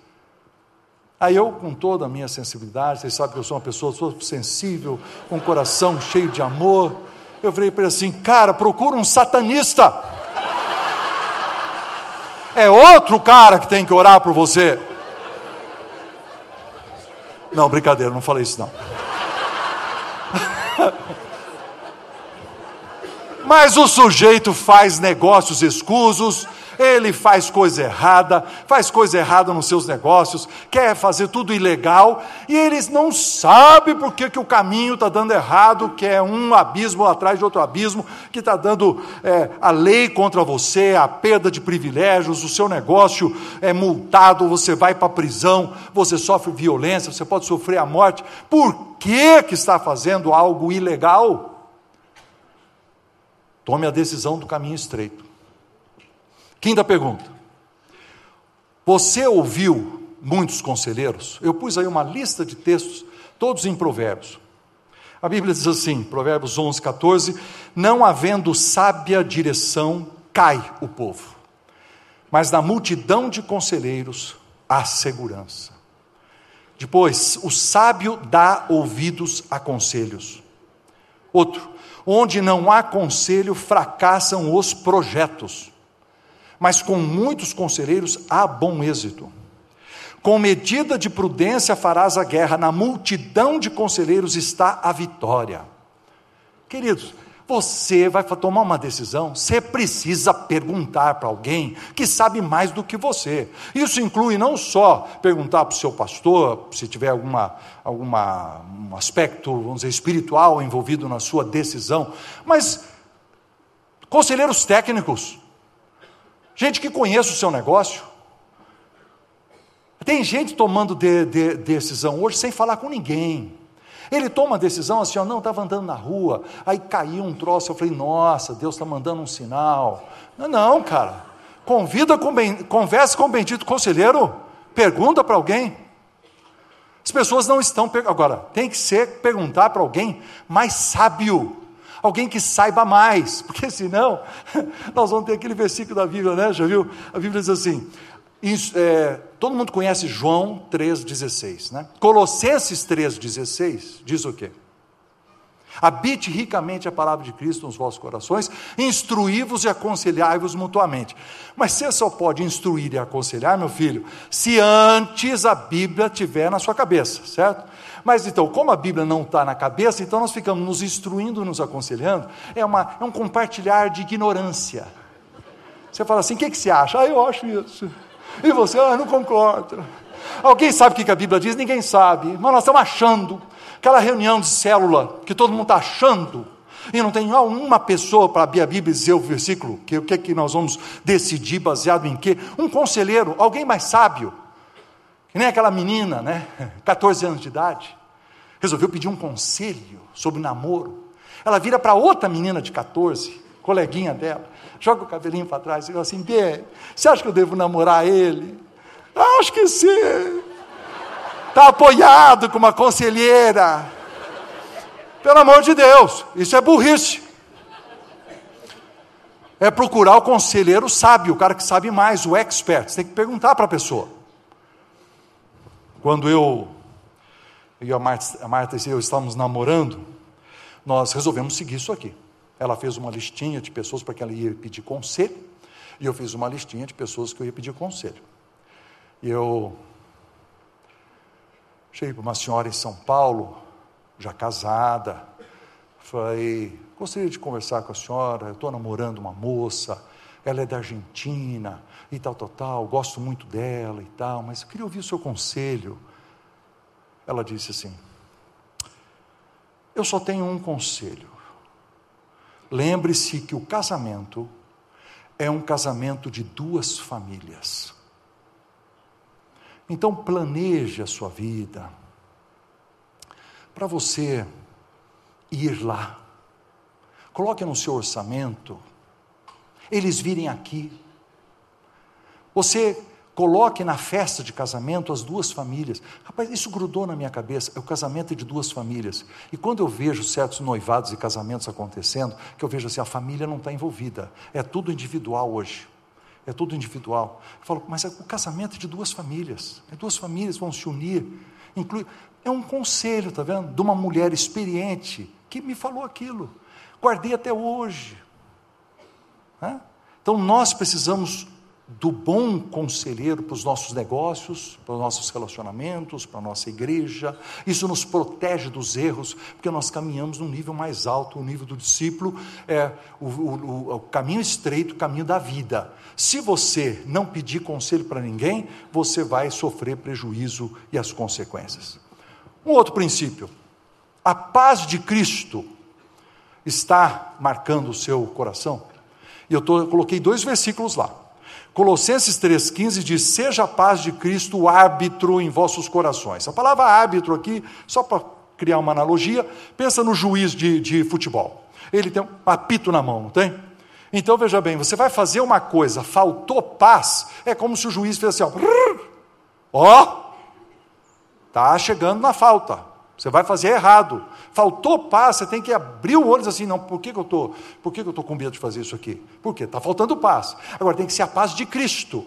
Aí eu, com toda a minha sensibilidade, vocês sabem que eu sou uma pessoa sensível, com um coração cheio de amor, eu falei para ele assim: cara, procura um satanista. É outro cara que tem que orar por você. Não, brincadeira, não falei isso não. (laughs) Mas o sujeito faz negócios escusos, ele faz coisa errada, faz coisa errada nos seus negócios, quer fazer tudo ilegal, e eles não sabem por que, que o caminho está dando errado, que é um abismo atrás de outro abismo, que está dando é, a lei contra você, a perda de privilégios, o seu negócio é multado, você vai para a prisão, você sofre violência, você pode sofrer a morte. Por que, que está fazendo algo ilegal? Tome a decisão do caminho estreito. Quinta pergunta. Você ouviu muitos conselheiros? Eu pus aí uma lista de textos, todos em Provérbios. A Bíblia diz assim, Provérbios 11, 14: Não havendo sábia direção, cai o povo, mas na multidão de conselheiros há segurança. Depois, o sábio dá ouvidos a conselhos. Outro, onde não há conselho, fracassam os projetos, mas com muitos conselheiros há bom êxito. Com medida de prudência farás a guerra, na multidão de conselheiros está a vitória. Queridos, você vai tomar uma decisão, você precisa perguntar para alguém que sabe mais do que você. Isso inclui não só perguntar para o seu pastor, se tiver alguma, alguma um aspecto, vamos dizer, espiritual envolvido na sua decisão, mas conselheiros técnicos, gente que conhece o seu negócio, tem gente tomando de, de, decisão hoje sem falar com ninguém. Ele toma a decisão assim, ó, não, estava andando na rua, aí caiu um troço, eu falei, nossa, Deus está mandando um sinal. Não, não, cara. Convida, com ben, conversa com o bendito conselheiro, pergunta para alguém. As pessoas não estão. Agora, tem que ser perguntar para alguém mais sábio, alguém que saiba mais, (laughs) porque senão nós vamos ter aquele versículo da Bíblia, né? Já viu? A Bíblia diz assim: é, todo mundo conhece João 3,16, né? Colossenses 3,16 diz o quê? Habite ricamente a palavra de Cristo nos vossos corações, instruí-vos e aconselhai-vos mutuamente. Mas você só pode instruir e aconselhar, meu filho, se antes a Bíblia estiver na sua cabeça, certo? Mas então, como a Bíblia não está na cabeça, então nós ficamos nos instruindo, nos aconselhando, é, uma, é um compartilhar de ignorância. Você fala assim: o que, que você acha? Ah, eu acho isso. E você, ah, não concordo. Alguém sabe o que a Bíblia diz? Ninguém sabe. Mas nós estamos achando. Aquela reunião de célula que todo mundo está achando. E não tem uma pessoa para abrir a Bíblia e dizer o versículo, que o que, é que nós vamos decidir baseado em quê? Um conselheiro, alguém mais sábio. Que nem aquela menina, né? (laughs) 14 anos de idade. Resolveu pedir um conselho sobre namoro. Ela vira para outra menina de 14, coleguinha dela joga o cabelinho para trás e fala assim: Bê, você acha que eu devo namorar ele? Acho que sim. Está apoiado com uma conselheira. Pelo amor de Deus, isso é burrice. É procurar o conselheiro sábio, o cara que sabe mais, o expert. Você tem que perguntar para a pessoa. Quando eu, e a Marta, a Marta e eu estávamos namorando, nós resolvemos seguir isso aqui. Ela fez uma listinha de pessoas para que ela ia pedir conselho, e eu fiz uma listinha de pessoas que eu ia pedir conselho. E eu cheguei para uma senhora em São Paulo, já casada, falei, gostaria de conversar com a senhora, eu estou namorando uma moça, ela é da Argentina, e tal, tal, tal, gosto muito dela e tal, mas eu queria ouvir o seu conselho. Ela disse assim: Eu só tenho um conselho. Lembre-se que o casamento é um casamento de duas famílias. Então planeje a sua vida para você ir lá. Coloque no seu orçamento eles virem aqui. Você Coloque na festa de casamento as duas famílias. Rapaz, isso grudou na minha cabeça. É o casamento de duas famílias. E quando eu vejo certos noivados e casamentos acontecendo, que eu vejo assim, a família não está envolvida. É tudo individual hoje. É tudo individual. Eu falo, mas é o casamento de duas famílias. É duas famílias vão se unir. Inclui, é um conselho, tá vendo? De uma mulher experiente que me falou aquilo. Guardei até hoje. Então nós precisamos do bom conselheiro para os nossos negócios, para os nossos relacionamentos, para a nossa igreja. Isso nos protege dos erros, porque nós caminhamos num nível mais alto, o nível do discípulo é o, o, o caminho estreito, o caminho da vida. Se você não pedir conselho para ninguém, você vai sofrer prejuízo e as consequências. Um outro princípio: a paz de Cristo está marcando o seu coração. E eu, tô, eu coloquei dois versículos lá. Colossenses 3,15 diz: Seja a paz de Cristo o árbitro em vossos corações. A palavra árbitro aqui, só para criar uma analogia, pensa no juiz de, de futebol. Ele tem um apito na mão, não tem? Então veja bem, você vai fazer uma coisa, faltou paz, é como se o juiz fizesse assim: ó, ó, tá chegando na falta, você vai fazer errado, Faltou paz, você tem que abrir o olho e dizer assim, não, por que, que eu estou, por que, que eu estou com medo de fazer isso aqui? Por quê? Está faltando paz. Agora tem que ser a paz de Cristo.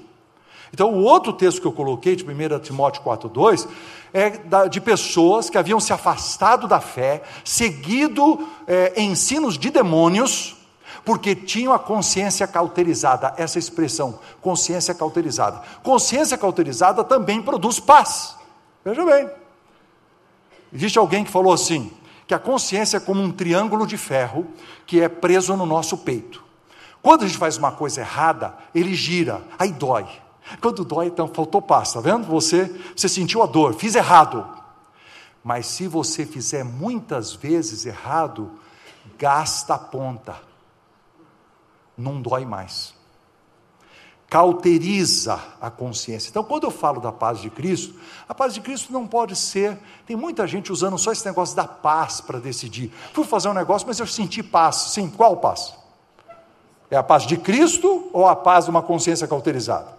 Então, o outro texto que eu coloquei, de 1 Timóteo 4,2, é de pessoas que haviam se afastado da fé, seguido é, ensinos de demônios, porque tinham a consciência cauterizada. Essa expressão, consciência cauterizada. Consciência cauterizada também produz paz. Veja bem. Existe alguém que falou assim: que a consciência é como um triângulo de ferro que é preso no nosso peito. Quando a gente faz uma coisa errada, ele gira, aí dói. Quando dói, então faltou paz, está vendo? Você, você sentiu a dor, fiz errado. Mas se você fizer muitas vezes errado, gasta a ponta, não dói mais. Cauteriza a consciência. Então, quando eu falo da paz de Cristo, a paz de Cristo não pode ser. Tem muita gente usando só esse negócio da paz para decidir. Fui fazer um negócio, mas eu senti paz. Sim, qual paz? É a paz de Cristo ou a paz de uma consciência cauterizada?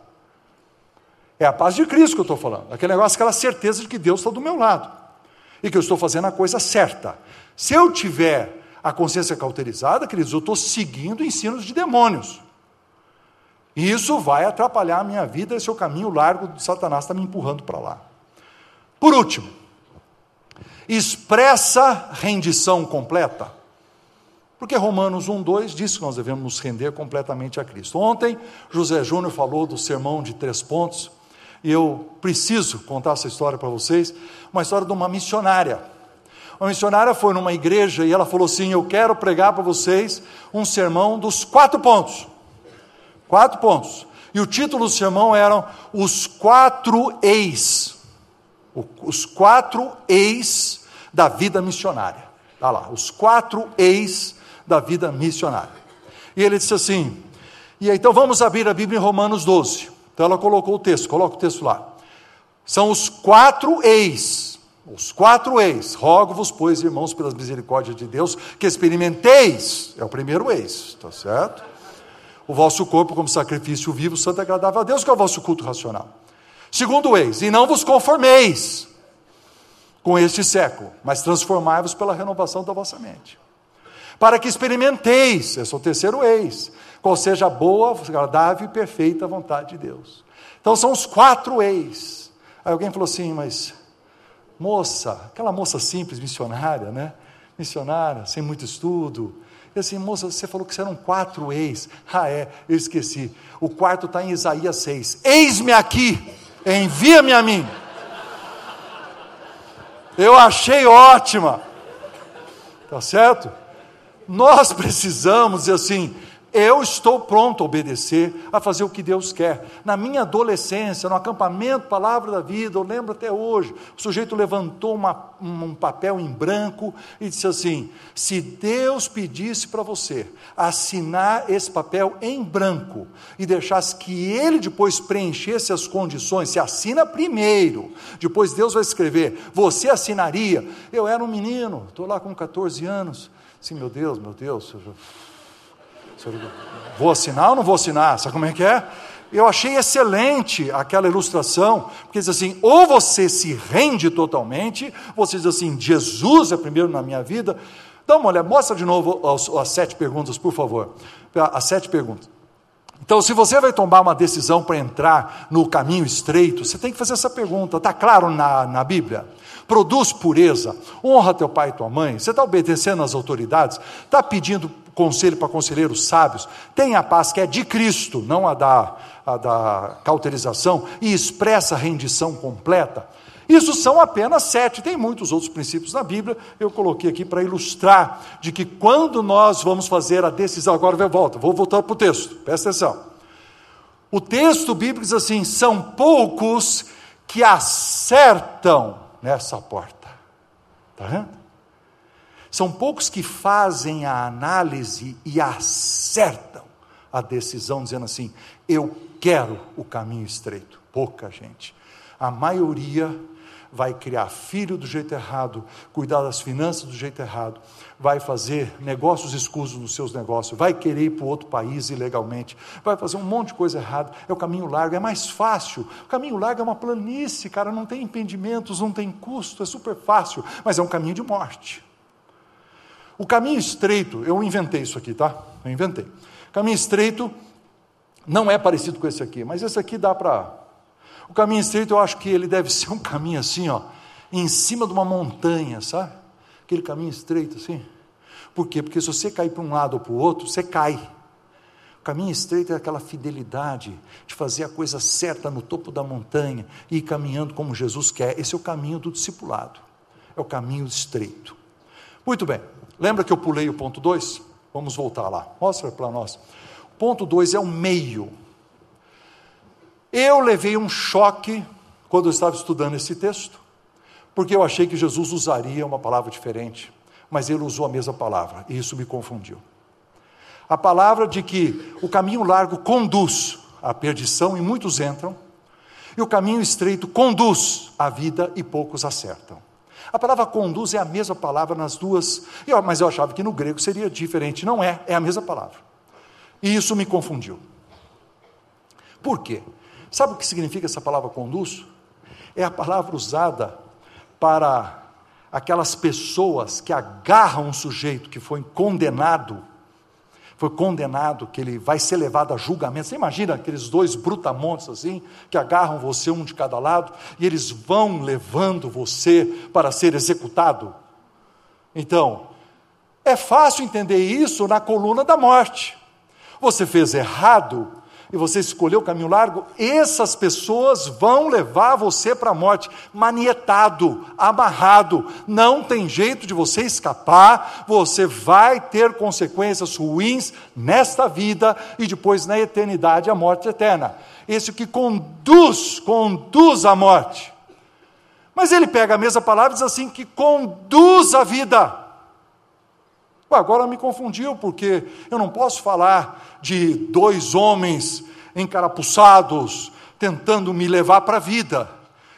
É a paz de Cristo que eu estou falando. Aquele negócio, aquela certeza de que Deus está do meu lado. E que eu estou fazendo a coisa certa. Se eu tiver a consciência cauterizada, queridos, eu estou seguindo ensinos de demônios. E isso vai atrapalhar a minha vida, esse é o caminho largo de Satanás está me empurrando para lá. Por último, expressa rendição completa. Porque Romanos 1, 2 diz que nós devemos nos render completamente a Cristo. Ontem, José Júnior falou do sermão de três pontos e eu preciso contar essa história para vocês, uma história de uma missionária. Uma missionária foi numa igreja e ela falou assim: Eu quero pregar para vocês um sermão dos quatro pontos. Quatro pontos. E o título do sermão eram Os Quatro Eis. Os quatro eis da vida missionária. Está lá, os quatro eis da vida missionária. E ele disse assim: E então vamos abrir a Bíblia em Romanos 12. Então ela colocou o texto, coloca o texto lá. São os quatro eis, os quatro eis. Rogo-vos, pois, irmãos, pelas misericórdias de Deus, que experimenteis. É o primeiro eis, está certo? O vosso corpo como sacrifício vivo, santo e agradável a Deus, que é o vosso culto racional. Segundo eis, e não vos conformeis com este século, mas transformai-vos pela renovação da vossa mente. Para que experimenteis, esse é o terceiro eis, qual seja a boa, agradável e perfeita vontade de Deus. Então são os quatro eis. Aí alguém falou assim, mas moça, aquela moça simples, missionária, né? Missionária, sem muito estudo. E assim, moça, você falou que eram quatro eis. Ah, é, eu esqueci. O quarto está em Isaías 6. Eis-me aqui, envia-me a mim. Eu achei ótima. Tá certo? Nós precisamos, e assim, eu estou pronto a obedecer, a fazer o que Deus quer. Na minha adolescência, no acampamento Palavra da Vida, eu lembro até hoje, o sujeito levantou uma, um papel em branco e disse assim: se Deus pedisse para você assinar esse papel em branco e deixasse que ele depois preenchesse as condições, se assina primeiro, depois Deus vai escrever, você assinaria. Eu era um menino, estou lá com 14 anos. Sim, meu Deus, meu Deus. Eu Vou assinar ou não vou assinar? Sabe como é que é? Eu achei excelente aquela ilustração, porque diz assim: ou você se rende totalmente, você diz assim, Jesus é primeiro na minha vida. Dá uma olhada, mostra de novo as, as sete perguntas, por favor. As sete perguntas. Então, se você vai tomar uma decisão para entrar no caminho estreito, você tem que fazer essa pergunta. Está claro na, na Bíblia? Produz pureza, honra teu pai e tua mãe. Você está obedecendo às autoridades? Está pedindo conselho para conselheiros sábios, tenha a paz que é de Cristo, não a da, a da cauterização, e expressa a rendição completa. Isso são apenas sete, tem muitos outros princípios na Bíblia, eu coloquei aqui para ilustrar de que quando nós vamos fazer a decisão, agora eu volto, vou voltar para o texto, presta atenção. O texto bíblico diz assim: são poucos que acertam nessa porta. Está vendo? São poucos que fazem a análise e acertam a decisão, dizendo assim: eu quero o caminho estreito. Pouca gente. A maioria vai criar filho do jeito errado, cuidar das finanças do jeito errado, vai fazer negócios escusos nos seus negócios, vai querer ir para outro país ilegalmente, vai fazer um monte de coisa errada. É o caminho largo, é mais fácil. O caminho largo é uma planície, cara, não tem impedimentos, não tem custo, é super fácil, mas é um caminho de morte. O caminho estreito, eu inventei isso aqui, tá? Eu inventei. Caminho estreito não é parecido com esse aqui, mas esse aqui dá para. O caminho estreito, eu acho que ele deve ser um caminho assim, ó, em cima de uma montanha, sabe? Aquele caminho estreito assim. Por quê? Porque se você cair para um lado ou para o outro, você cai. O caminho estreito é aquela fidelidade de fazer a coisa certa no topo da montanha e ir caminhando como Jesus quer. Esse é o caminho do discipulado. É o caminho estreito. Muito bem. Lembra que eu pulei o ponto 2? Vamos voltar lá. Mostra para nós. O ponto 2 é o meio. Eu levei um choque quando eu estava estudando esse texto, porque eu achei que Jesus usaria uma palavra diferente, mas ele usou a mesma palavra, e isso me confundiu. A palavra de que o caminho largo conduz à perdição e muitos entram, e o caminho estreito conduz à vida e poucos acertam. A palavra conduz é a mesma palavra nas duas, mas eu achava que no grego seria diferente. Não é, é a mesma palavra. E isso me confundiu. Por quê? Sabe o que significa essa palavra conduz? É a palavra usada para aquelas pessoas que agarram um sujeito que foi condenado foi condenado, que ele vai ser levado a julgamento. Você imagina aqueles dois brutamontes assim, que agarram você um de cada lado, e eles vão levando você para ser executado? Então, é fácil entender isso na coluna da morte. Você fez errado, e você escolheu o caminho largo, essas pessoas vão levar você para a morte, manietado, amarrado. Não tem jeito de você escapar, você vai ter consequências ruins nesta vida e depois na eternidade a morte eterna. Esse que conduz, conduz à morte. Mas ele pega a mesma palavra e diz assim: que conduz à vida. Agora me confundiu, porque eu não posso falar de dois homens encarapuçados tentando me levar para a vida.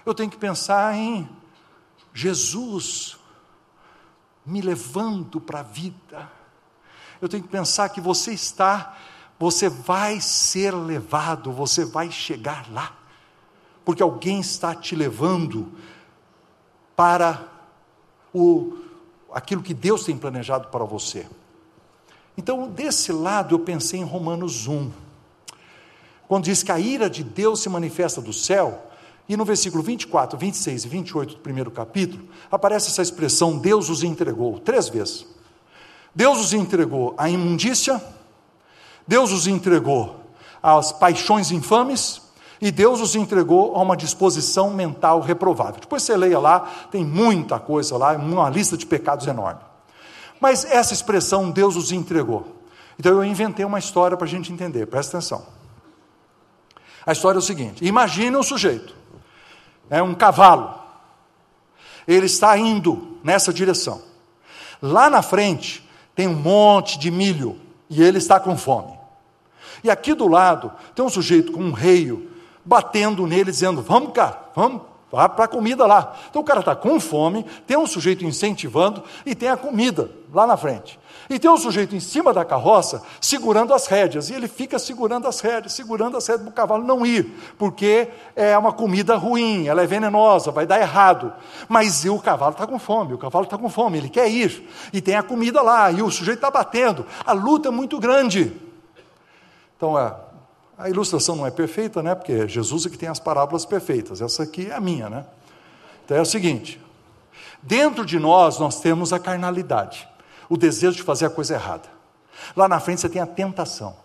Eu tenho que pensar em Jesus me levando para a vida. Eu tenho que pensar que você está, você vai ser levado, você vai chegar lá, porque alguém está te levando para o aquilo que Deus tem planejado para você. Então, desse lado, eu pensei em Romanos 1, quando diz que a ira de Deus se manifesta do céu, e no versículo 24, 26 e 28 do primeiro capítulo, aparece essa expressão: Deus os entregou, três vezes. Deus os entregou à imundícia, Deus os entregou às paixões infames, e Deus os entregou a uma disposição mental reprovável. Depois você leia lá, tem muita coisa lá, uma lista de pecados enorme. Mas essa expressão, Deus os entregou. Então eu inventei uma história para a gente entender, presta atenção. A história é o seguinte: imagine um sujeito, é um cavalo, ele está indo nessa direção. Lá na frente tem um monte de milho e ele está com fome. E aqui do lado tem um sujeito com um reio batendo nele, dizendo: Vamos, cara, vamos, vá para a comida lá. Então o cara está com fome, tem um sujeito incentivando e tem a comida lá na frente. E tem um sujeito em cima da carroça segurando as rédeas, e ele fica segurando as rédeas, segurando as rédeas para o cavalo não ir, porque é uma comida ruim, ela é venenosa, vai dar errado. Mas o cavalo está com fome, o cavalo está com fome, ele quer ir, e tem a comida lá, e o sujeito está batendo, a luta é muito grande. Então, é, a ilustração não é perfeita, né? Porque Jesus é que tem as parábolas perfeitas. Essa aqui é a minha, né? Então é o seguinte: dentro de nós nós temos a carnalidade, o desejo de fazer a coisa errada. Lá na frente você tem a tentação.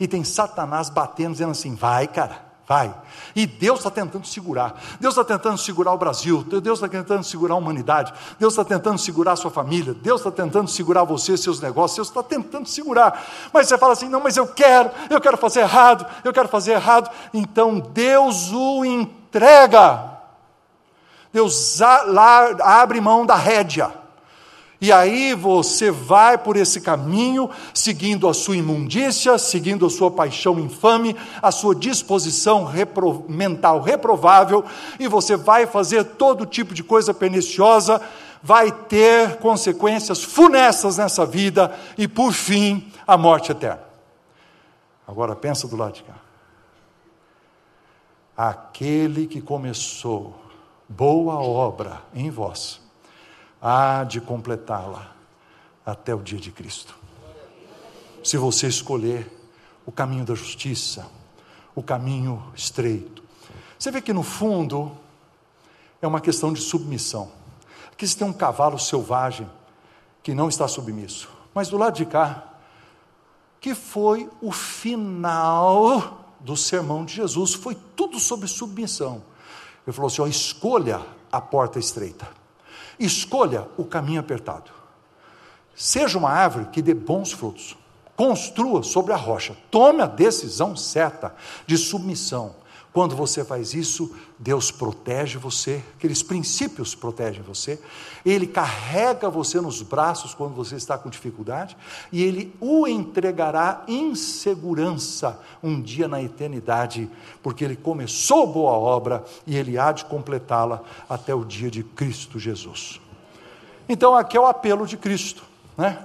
E tem Satanás batendo, dizendo assim: vai, cara, vai. E Deus está tentando segurar. Deus está tentando segurar o Brasil. Deus está tentando segurar a humanidade. Deus está tentando segurar a sua família. Deus está tentando segurar você, seus negócios. Deus está tentando segurar. Mas você fala assim: não, mas eu quero, eu quero fazer errado, eu quero fazer errado. Então Deus o entrega. Deus abre mão da rédea e aí você vai por esse caminho, seguindo a sua imundícia, seguindo a sua paixão infame, a sua disposição repro mental reprovável, e você vai fazer todo tipo de coisa perniciosa, vai ter consequências funestas nessa vida e, por fim, a morte eterna. Agora pensa do lado de cá. Aquele que começou boa obra em vós há de completá-la até o dia de Cristo. Se você escolher o caminho da justiça, o caminho estreito. Você vê que no fundo é uma questão de submissão. Aqui você tem um cavalo selvagem que não está submisso. Mas do lado de cá, que foi o final do sermão de Jesus, foi tudo sobre submissão. Ele falou assim: ó, escolha a porta estreita, escolha o caminho apertado, seja uma árvore que dê bons frutos, construa sobre a rocha, tome a decisão certa de submissão quando você faz isso, Deus protege você, aqueles princípios protegem você, Ele carrega você nos braços quando você está com dificuldade, e Ele o entregará em segurança um dia na eternidade, porque Ele começou boa obra e Ele há de completá-la até o dia de Cristo Jesus. Então aqui é o apelo de Cristo, né?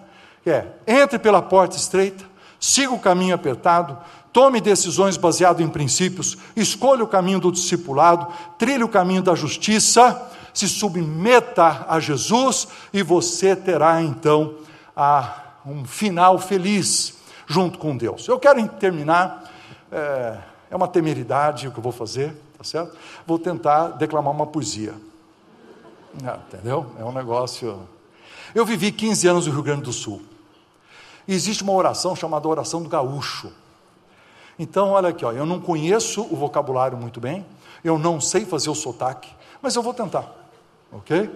É, entre pela porta estreita, siga o caminho apertado, Tome decisões baseadas em princípios, escolha o caminho do discipulado, trilhe o caminho da justiça, se submeta a Jesus e você terá então a, um final feliz junto com Deus. Eu quero terminar, é, é uma temeridade o que eu vou fazer, tá certo? Vou tentar declamar uma poesia. Ah, entendeu? É um negócio. Eu vivi 15 anos no Rio Grande do Sul. Existe uma oração chamada oração do gaúcho. Então, olha aqui, ó, eu não conheço o vocabulário muito bem, eu não sei fazer o sotaque, mas eu vou tentar, ok?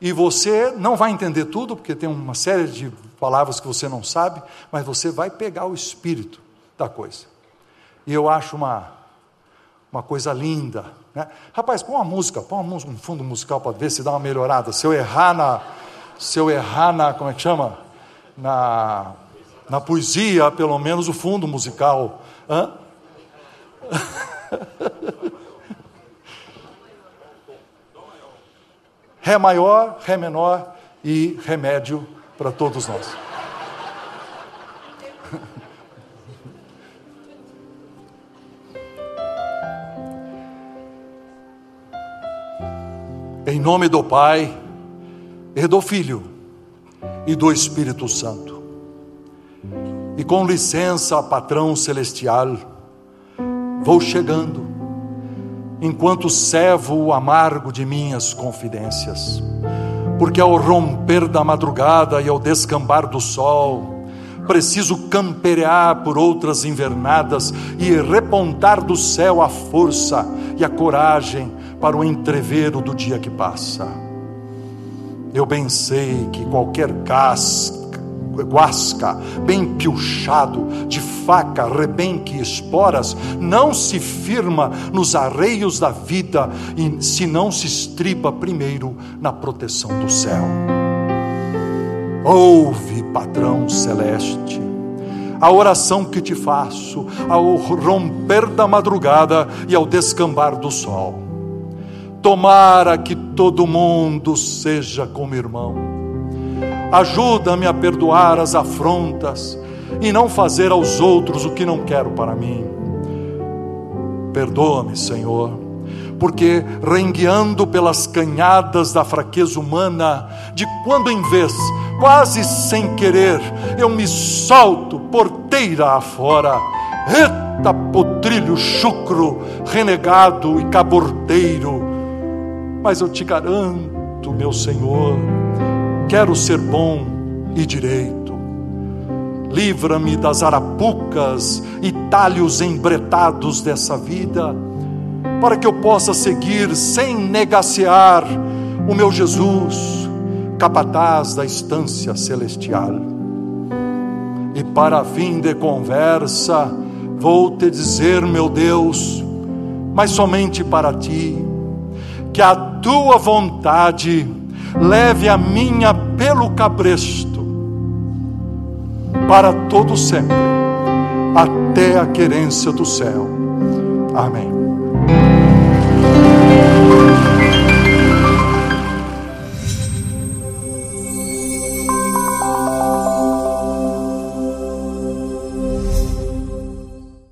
E você não vai entender tudo, porque tem uma série de palavras que você não sabe, mas você vai pegar o espírito da coisa. E eu acho uma, uma coisa linda. Né? Rapaz, põe uma música, põe uma música, um fundo musical para ver se dá uma melhorada. Se eu errar na. Se eu errar na. Como é que chama? Na, na poesia, pelo menos o fundo musical Hã? (laughs) Ré maior, Ré menor e remédio para todos nós. (laughs) Em nome do Pai, e do Filho e do Espírito Santo. E com licença, patrão celestial, vou chegando, enquanto servo o amargo de minhas confidências, porque ao romper da madrugada e ao descambar do sol, preciso camperear por outras invernadas e repontar do céu a força e a coragem para o entrevero do dia que passa. Eu bem sei que qualquer casca guasca, bem piochado, de faca, rebenque esporas, não se firma nos arreios da vida, se não se estriba primeiro na proteção do céu. Ouve, padrão celeste, a oração que te faço ao romper da madrugada e ao descambar do sol. Tomara que todo mundo seja como irmão Ajuda-me a perdoar as afrontas e não fazer aos outros o que não quero para mim. Perdoa-me, Senhor, porque rengueando pelas canhadas da fraqueza humana, de quando em vez, quase sem querer, eu me solto porteira afora. Eita, potrilho chucro, renegado e cabordeiro. Mas eu te garanto, meu Senhor, Quero ser bom e direito. Livra-me das arapucas e talhos embretados dessa vida, para que eu possa seguir sem negacear o meu Jesus, capataz da estância celestial. E para fim de conversa, vou te dizer, meu Deus, mas somente para ti, que a tua vontade leve a minha pelo cabresto, para todo sempre, até a querência do céu. Amém.